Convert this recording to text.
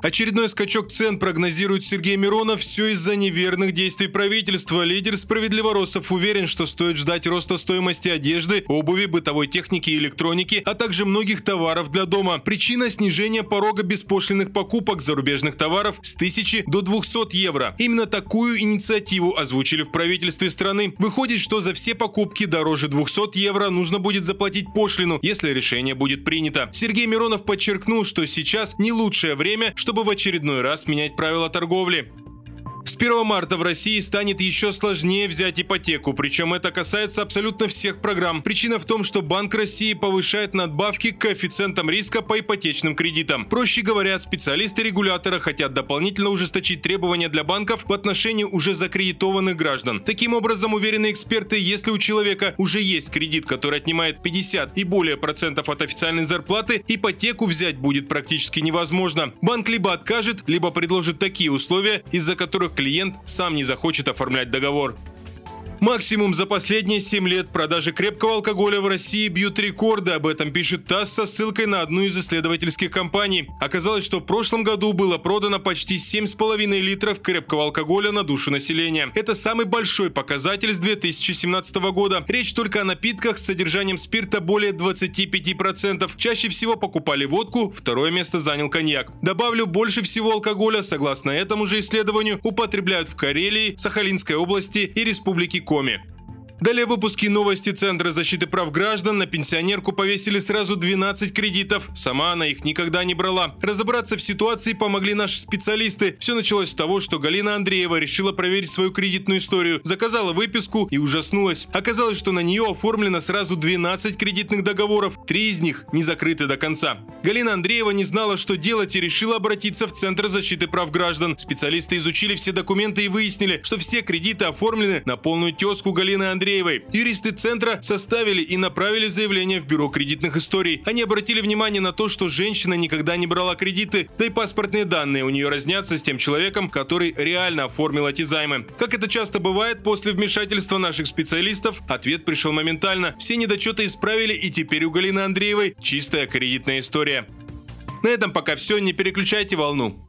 Очередной скачок цен прогнозирует Сергей Миронов все из-за неверных действий правительства. Лидер справедливоросов уверен, что стоит ждать роста стоимости одежды, обуви, бытовой техники и электроники, а также многих товаров для дома. Причина снижения порога беспошлиных покупок зарубежных товаров с 1000 до 200 евро. Именно такую инициативу озвучили в правительстве страны. Выходит, что за все покупки дороже 200 евро нужно будет заплатить пошлину, если решение будет принято. Сергей Миронов подчеркнул, что сейчас не лучшее время, чтобы в очередной раз менять правила торговли. С 1 марта в России станет еще сложнее взять ипотеку, причем это касается абсолютно всех программ. Причина в том, что Банк России повышает надбавки к коэффициентам риска по ипотечным кредитам. Проще говоря, специалисты регулятора хотят дополнительно ужесточить требования для банков в отношении уже закредитованных граждан. Таким образом, уверены эксперты, если у человека уже есть кредит, который отнимает 50 и более процентов от официальной зарплаты, ипотеку взять будет практически невозможно. Банк либо откажет, либо предложит такие условия, из-за которых клиент сам не захочет оформлять договор. Максимум за последние 7 лет продажи крепкого алкоголя в России бьют рекорды. Об этом пишет ТАСС со ссылкой на одну из исследовательских компаний. Оказалось, что в прошлом году было продано почти 7,5 литров крепкого алкоголя на душу населения. Это самый большой показатель с 2017 года. Речь только о напитках с содержанием спирта более 25%. Чаще всего покупали водку, второе место занял коньяк. Добавлю, больше всего алкоголя, согласно этому же исследованию, употребляют в Карелии, Сахалинской области и Республике Коми. Далее выпуски новости Центра защиты прав граждан. На пенсионерку повесили сразу 12 кредитов. Сама она их никогда не брала. Разобраться в ситуации помогли наши специалисты. Все началось с того, что Галина Андреева решила проверить свою кредитную историю. Заказала выписку и ужаснулась. Оказалось, что на нее оформлено сразу 12 кредитных договоров. Три из них не закрыты до конца. Галина Андреева не знала, что делать и решила обратиться в Центр защиты прав граждан. Специалисты изучили все документы и выяснили, что все кредиты оформлены на полную тезку Галины Андреевой Андреевой. Юристы центра составили и направили заявление в бюро кредитных историй. Они обратили внимание на то, что женщина никогда не брала кредиты, да и паспортные данные у нее разнятся с тем человеком, который реально оформил эти займы. Как это часто бывает после вмешательства наших специалистов, ответ пришел моментально. Все недочеты исправили и теперь у Галины Андреевой чистая кредитная история. На этом пока все, не переключайте волну.